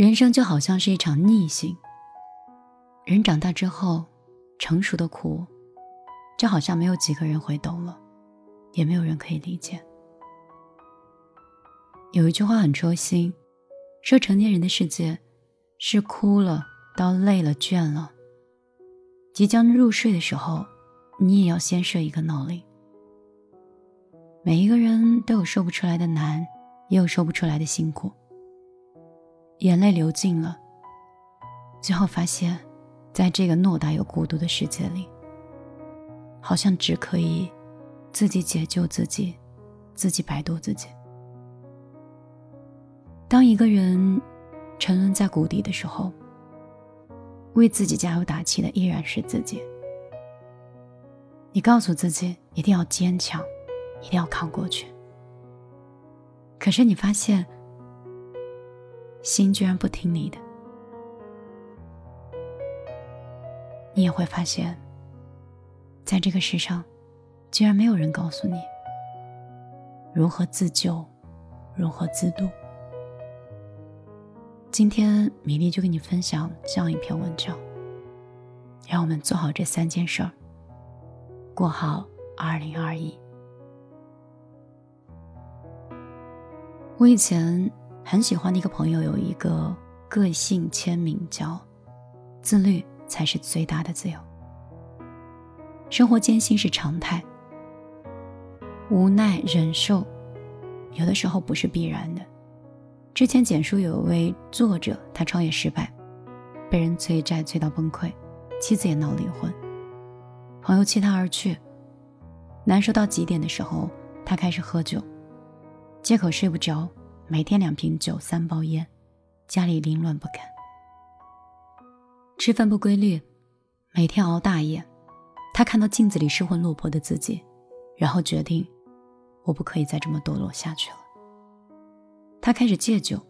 人生就好像是一场逆行。人长大之后，成熟的苦，就好像没有几个人会懂了，也没有人可以理解。有一句话很戳心，说成年人的世界，是哭了到累了倦了，即将入睡的时候，你也要先设一个闹铃。每一个人都有说不出来的难，也有说不出来的辛苦。眼泪流尽了，最后发现，在这个偌大又孤独的世界里，好像只可以自己解救自己，自己摆渡自己。当一个人沉沦在谷底的时候，为自己加油打气的依然是自己。你告诉自己一定要坚强，一定要扛过去。可是你发现。心居然不听你的，你也会发现，在这个世上，居然没有人告诉你如何自救，如何自渡。今天米粒就跟你分享这样一篇文章，让我们做好这三件事儿，过好二零二一。我以前。很喜欢的一个朋友有一个个性签名叫“自律才是最大的自由”。生活艰辛是常态，无奈忍受有的时候不是必然的。之前简书有一位作者，他创业失败，被人催债催到崩溃，妻子也闹离婚，朋友弃他而去，难受到极点的时候，他开始喝酒，借口睡不着。每天两瓶酒，三包烟，家里凌乱不堪。吃饭不规律，每天熬大夜。他看到镜子里失魂落魄的自己，然后决定，我不可以再这么堕落下去了。他开始戒酒，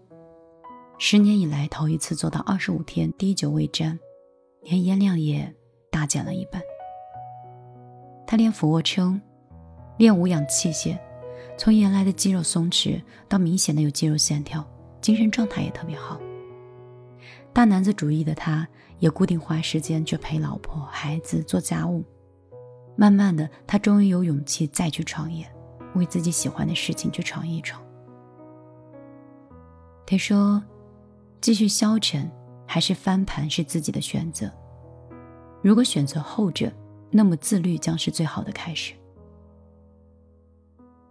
十年以来头一次做到二十五天滴酒未沾，连烟量也大减了一半。他练俯卧撑，练无氧器械。从原来的肌肉松弛到明显的有肌肉线条，精神状态也特别好。大男子主义的他，也固定花时间去陪老婆孩子做家务。慢慢的，他终于有勇气再去创业，为自己喜欢的事情去闯一闯。他说：“继续消沉还是翻盘是自己的选择。如果选择后者，那么自律将是最好的开始。”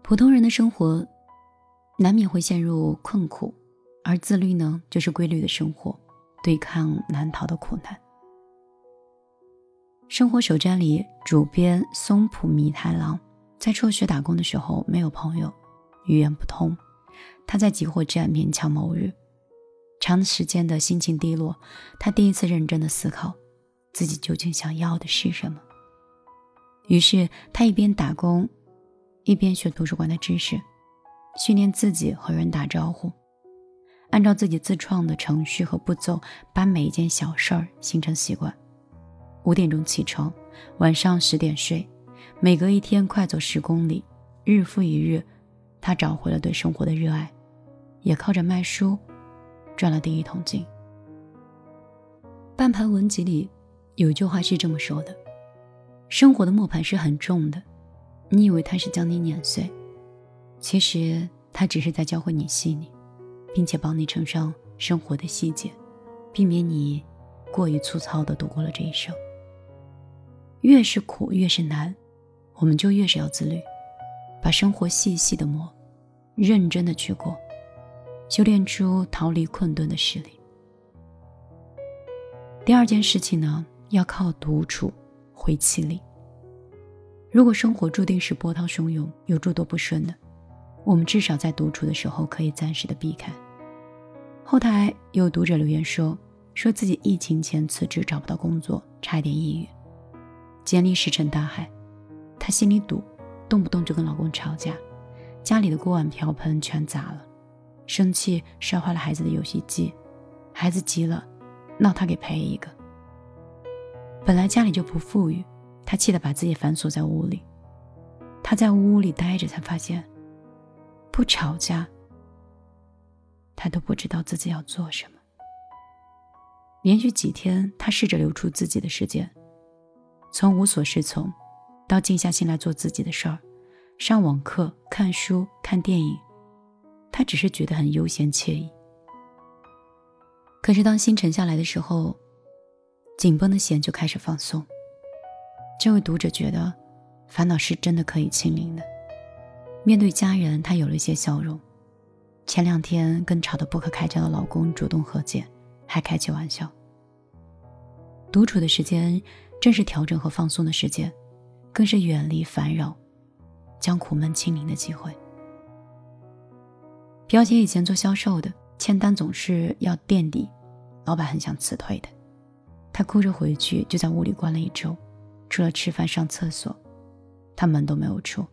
普通人的生活难免会陷入困苦，而自律呢，就是规律的生活，对抗难逃的苦难。生活首站里，主编松浦弥太郎在辍学打工的时候没有朋友，语言不通，他在集货站勉强谋日，长时间的心情低落，他第一次认真的思考自己究竟想要的是什么。于是他一边打工。一边学图书馆的知识，训练自己和人打招呼，按照自己自创的程序和步骤，把每一件小事儿形成习惯。五点钟起床，晚上十点睡，每隔一天快走十公里，日复一日，他找回了对生活的热爱，也靠着卖书赚了第一桶金。半盘文集里有句话是这么说的：“生活的磨盘是很重的。”你以为他是将你碾碎，其实他只是在教会你细腻，并且帮你承上生活的细节，避免你过于粗糙的度过了这一生。越是苦，越是难，我们就越是要自律，把生活细细的磨，认真的去过，修炼出逃离困顿的实力。第二件事情呢，要靠独处回气力。如果生活注定是波涛汹涌，有诸多不顺的，我们至少在独处的时候可以暂时的避开。后台有读者留言说，说自己疫情前辞职找不到工作，差一点抑郁，简历石沉大海，她心里堵，动不动就跟老公吵架，家里的锅碗瓢盆全砸了，生气摔坏了孩子的游戏机，孩子急了，闹他给赔一个。本来家里就不富裕。他气得把自己反锁在屋里，他在屋里待着，才发现，不吵架，他都不知道自己要做什么。连续几天，他试着留出自己的时间，从无所适从，到静下心来做自己的事儿，上网课、看书、看电影，他只是觉得很悠闲惬意。可是当心沉下来的时候，紧绷的弦就开始放松。这位读者觉得，烦恼是真的可以清零的。面对家人，他有了一些笑容。前两天跟吵得不可开交的老公主动和解，还开起玩笑。独处的时间，正是调整和放松的时间，更是远离烦扰，将苦闷清零的机会。表姐以前做销售的，签单总是要垫底，老板很想辞退的。她哭着回去，就在屋里关了一周。除了吃饭、上厕所，他门都没有出。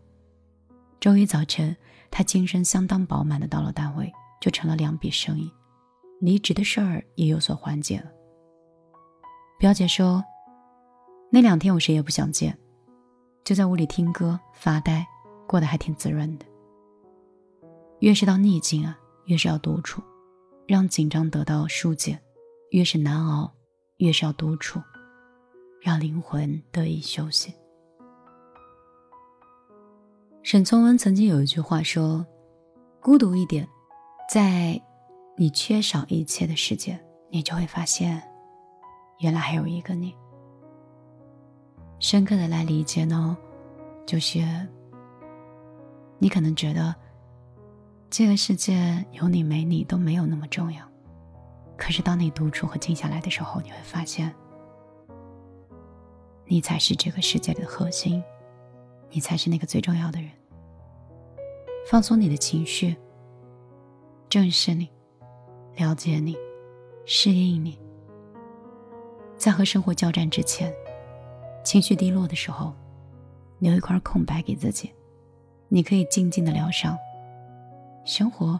周一早晨，他精神相当饱满的到了单位，就成了两笔生意。离职的事儿也有所缓解了。表姐说，那两天我谁也不想见，就在屋里听歌发呆，过得还挺滋润的。越是到逆境啊，越是要独处，让紧张得到疏解；越是难熬，越是要独处。让灵魂得以休息。沈从文曾经有一句话说：“孤独一点，在你缺少一切的世界，你就会发现，原来还有一个你。”深刻的来理解呢，就是你可能觉得这个世界有你没你都没有那么重要，可是当你独处和静下来的时候，你会发现。你才是这个世界的核心，你才是那个最重要的人。放松你的情绪，正视你，了解你，适应你。在和生活交战之前，情绪低落的时候，留一块空白给自己，你可以静静的疗伤。生活，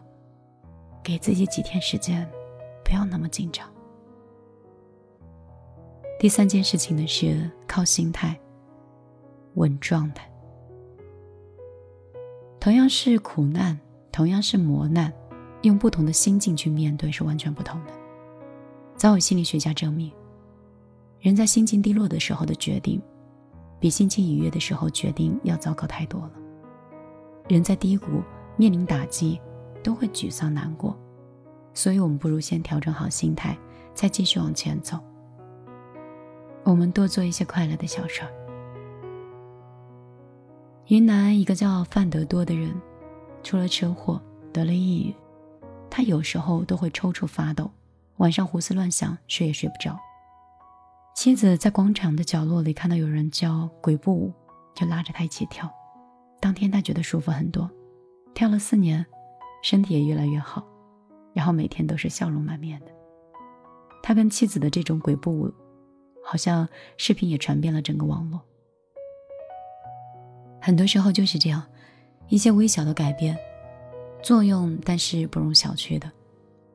给自己几天时间，不要那么紧张。第三件事情呢是靠心态稳状态。同样是苦难，同样是磨难，用不同的心境去面对是完全不同的。早有心理学家证明，人在心情低落的时候的决定，比心情愉悦的时候决定要糟糕太多了。人在低谷面临打击，都会沮丧难过，所以我们不如先调整好心态，再继续往前走。我们多做一些快乐的小事儿。云南一个叫范德多的人，出了车祸得了抑郁，他有时候都会抽搐发抖，晚上胡思乱想，睡也睡不着。妻子在广场的角落里看到有人教鬼步舞，就拉着他一起跳。当天他觉得舒服很多，跳了四年，身体也越来越好，然后每天都是笑容满面的。他跟妻子的这种鬼步舞。好像视频也传遍了整个网络。很多时候就是这样，一些微小的改变，作用但是不容小觑的。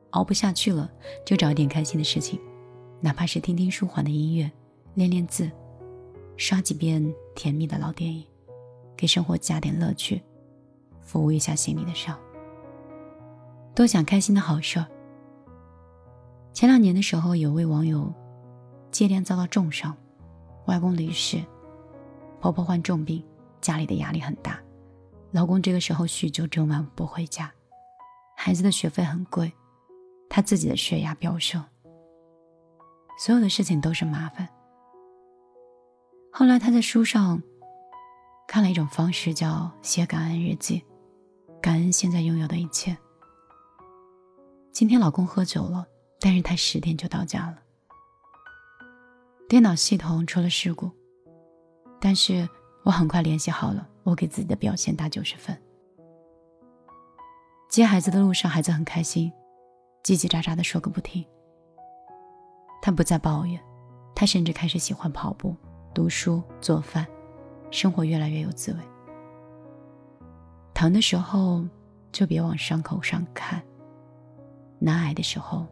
熬不下去了，就找一点开心的事情，哪怕是听听舒缓的音乐，练练字，刷几遍甜蜜的老电影，给生活加点乐趣，抚慰一下心里的伤。多想开心的好事儿。前两年的时候，有位网友。接连遭到重伤，外公离世，婆婆患重病，家里的压力很大。老公这个时候酗酒，整晚不回家，孩子的学费很贵，他自己的血压飙升，所有的事情都是麻烦。后来他在书上看了一种方式，叫写感恩日记，感恩现在拥有的一切。今天老公喝酒了，但是他十点就到家了。电脑系统出了事故，但是我很快联系好了。我给自己的表现打九十分。接孩子的路上，孩子很开心，叽叽喳喳的说个不停。他不再抱怨，他甚至开始喜欢跑步、读书、做饭，生活越来越有滋味。疼的时候就别往伤口上看，难挨的时候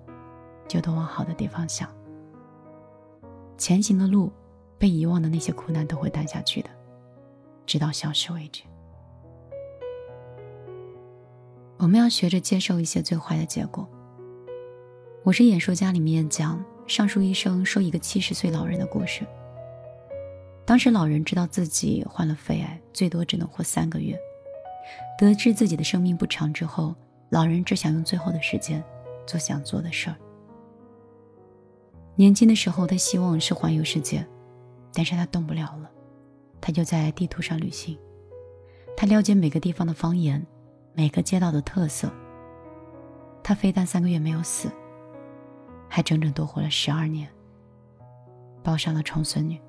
就多往好的地方想。前行的路，被遗忘的那些苦难都会淡下去的，直到消失为止。我们要学着接受一些最坏的结果。我是演说家里面讲上述医生说一个七十岁老人的故事。当时老人知道自己患了肺癌，最多只能活三个月。得知自己的生命不长之后，老人只想用最后的时间做想做的事儿。年轻的时候，他希望是环游世界，但是他动不了了。他就在地图上旅行，他了解每个地方的方言，每个街道的特色。他非但三个月没有死，还整整多活了十二年，抱上了重孙女。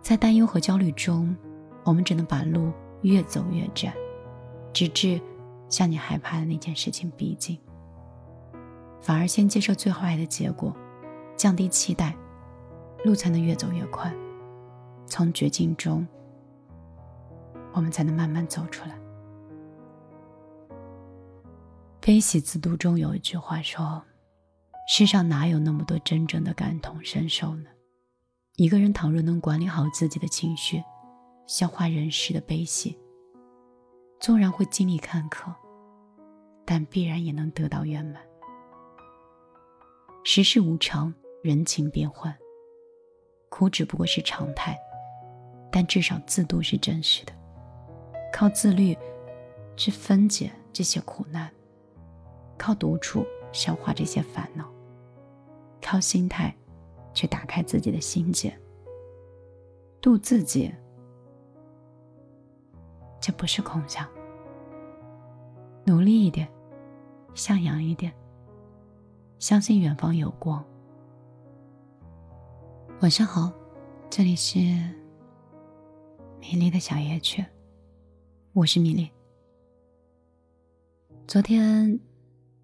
在担忧和焦虑中，我们只能把路越走越窄，直至向你害怕的那件事情逼近。反而先接受最坏的结果，降低期待，路才能越走越宽。从绝境中，我们才能慢慢走出来。悲喜自度中有一句话说：“世上哪有那么多真正的感同身受呢？”一个人倘若能管理好自己的情绪，消化人世的悲喜，纵然会经历坎坷，但必然也能得到圆满。世事无常，人情变幻，苦只不过是常态。但至少自度是真实的，靠自律去分解这些苦难，靠独处消化这些烦恼，靠心态去打开自己的心结，度自己，这不是空想。努力一点，向阳一点，相信远方有光。晚上好，这里是。米粒的小夜曲，我是米粒。昨天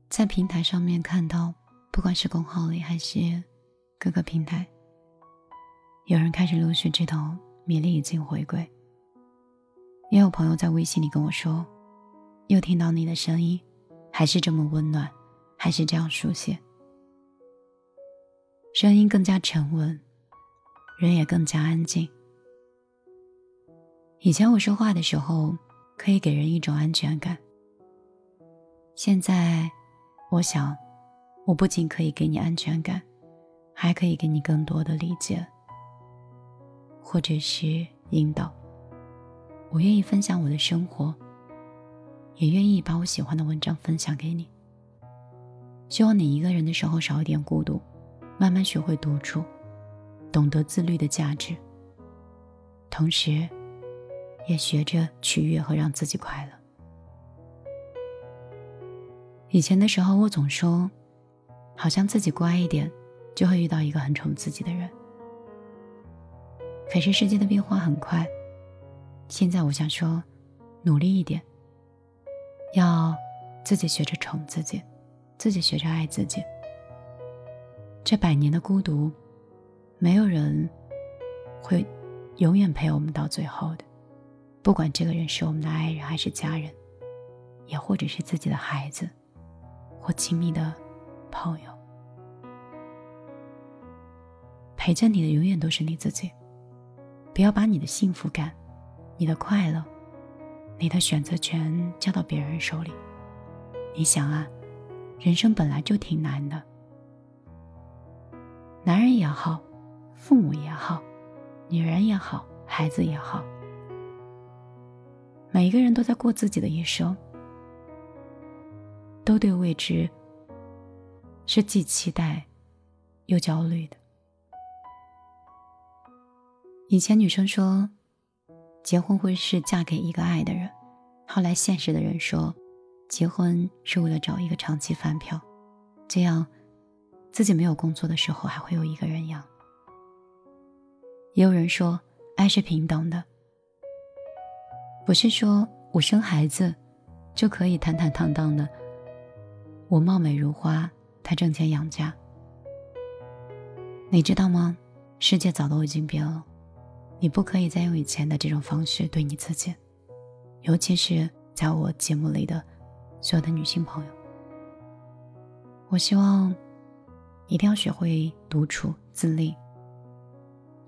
在平台上面看到，不管是公号里还是各个平台，有人开始陆续知道米粒已经回归。也有朋友在微信里跟我说，又听到你的声音，还是这么温暖，还是这样书写，声音更加沉稳，人也更加安静。以前我说话的时候，可以给人一种安全感。现在，我想，我不仅可以给你安全感，还可以给你更多的理解，或者是引导。我愿意分享我的生活，也愿意把我喜欢的文章分享给你。希望你一个人的时候少一点孤独，慢慢学会独处，懂得自律的价值，同时。也学着取悦和让自己快乐。以前的时候，我总说，好像自己乖一点，就会遇到一个很宠自己的人。可是世界的变化很快，现在我想说，努力一点，要自己学着宠自己，自己学着爱自己。这百年的孤独，没有人会永远陪我们到最后的。不管这个人是我们的爱人还是家人，也或者是自己的孩子，或亲密的朋友，陪着你的永远都是你自己。不要把你的幸福感、你的快乐、你的选择权交到别人手里。你想啊，人生本来就挺难的，男人也好，父母也好，女人也好，孩子也好。每一个人都在过自己的一生，都对未知是既期待又焦虑的。以前女生说，结婚会是嫁给一个爱的人，后来现实的人说，结婚是为了找一个长期饭票，这样自己没有工作的时候还会有一个人养。也有人说，爱是平等的。不是说我生孩子就可以坦坦荡荡的，我貌美如花，他挣钱养家。你知道吗？世界早都已经变了，你不可以再用以前的这种方式对你自己，尤其是在我节目里的所有的女性朋友。我希望一定要学会独处自立，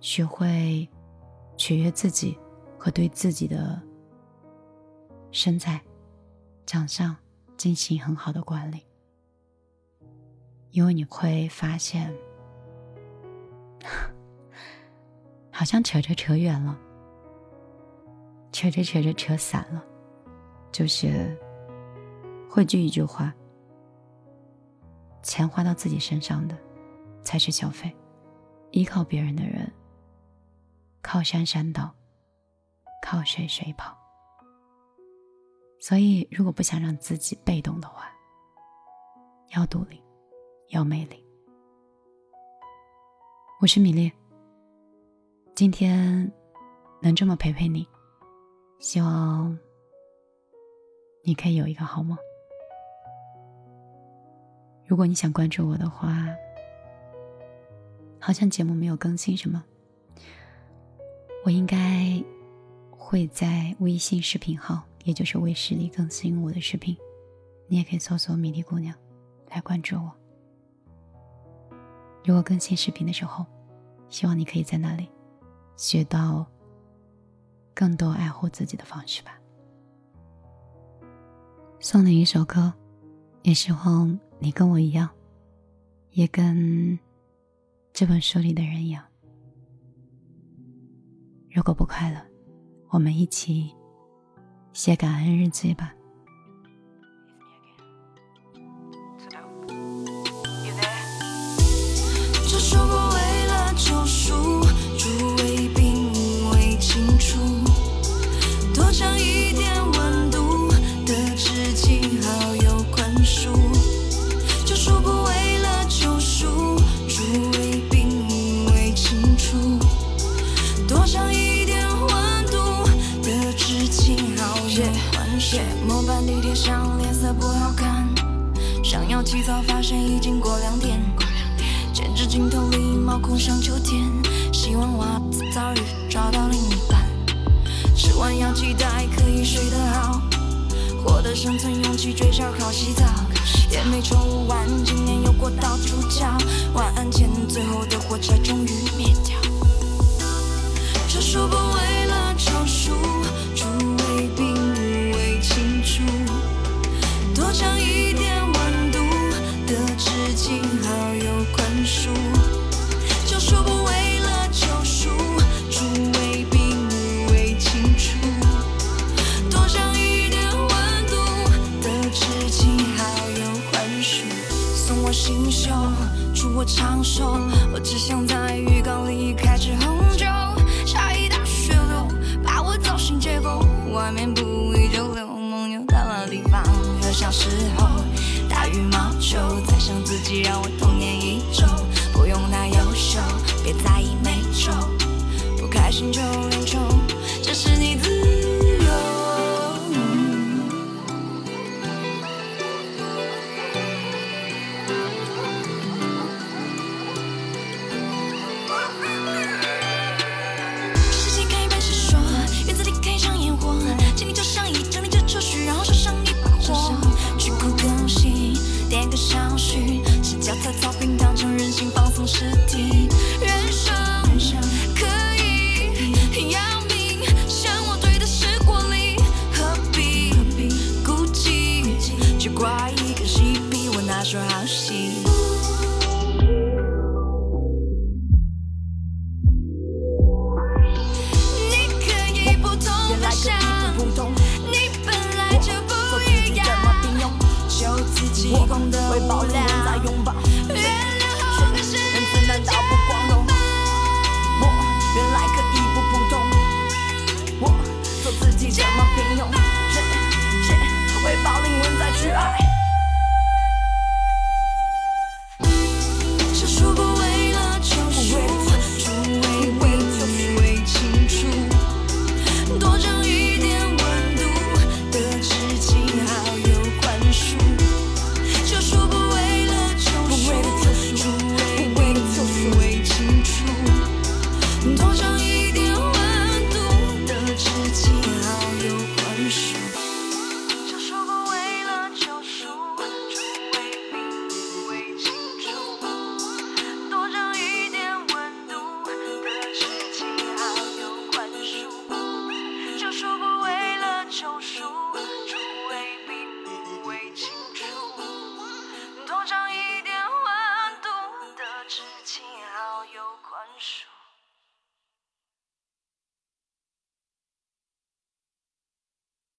学会取悦自己和对自己的。身材、长相进行很好的管理，因为你会发现，好像扯着扯远了，扯着扯着扯散了，就是汇聚一句话：钱花到自己身上的才是消费，依靠别人的人，靠山山倒，靠水水跑。所以，如果不想让自己被动的话，要独立。要美丽。我是米粒，今天能这么陪陪你，希望你可以有一个好梦。如果你想关注我的话，好像节目没有更新什么，我应该会在微信视频号，也就是微视里更新我的视频，你也可以搜索“米粒姑娘”来关注我。如果更新视频的时候，希望你可以在那里学到更多爱护自己的方式吧。送你一首歌，也希望你跟我一样，也跟这本书里的人一样。如果不快乐，我们一起写感恩日记吧。脸色不好看，想要起早发现已经过两点，剪纸镜头里毛孔像秋天，希望袜子早日找到另一半。吃完药期待可以睡得好，获得生存勇气追烧烤洗澡，也没抽完今年又过到主角，晚安前最后的火柴终于灭掉。会爆裂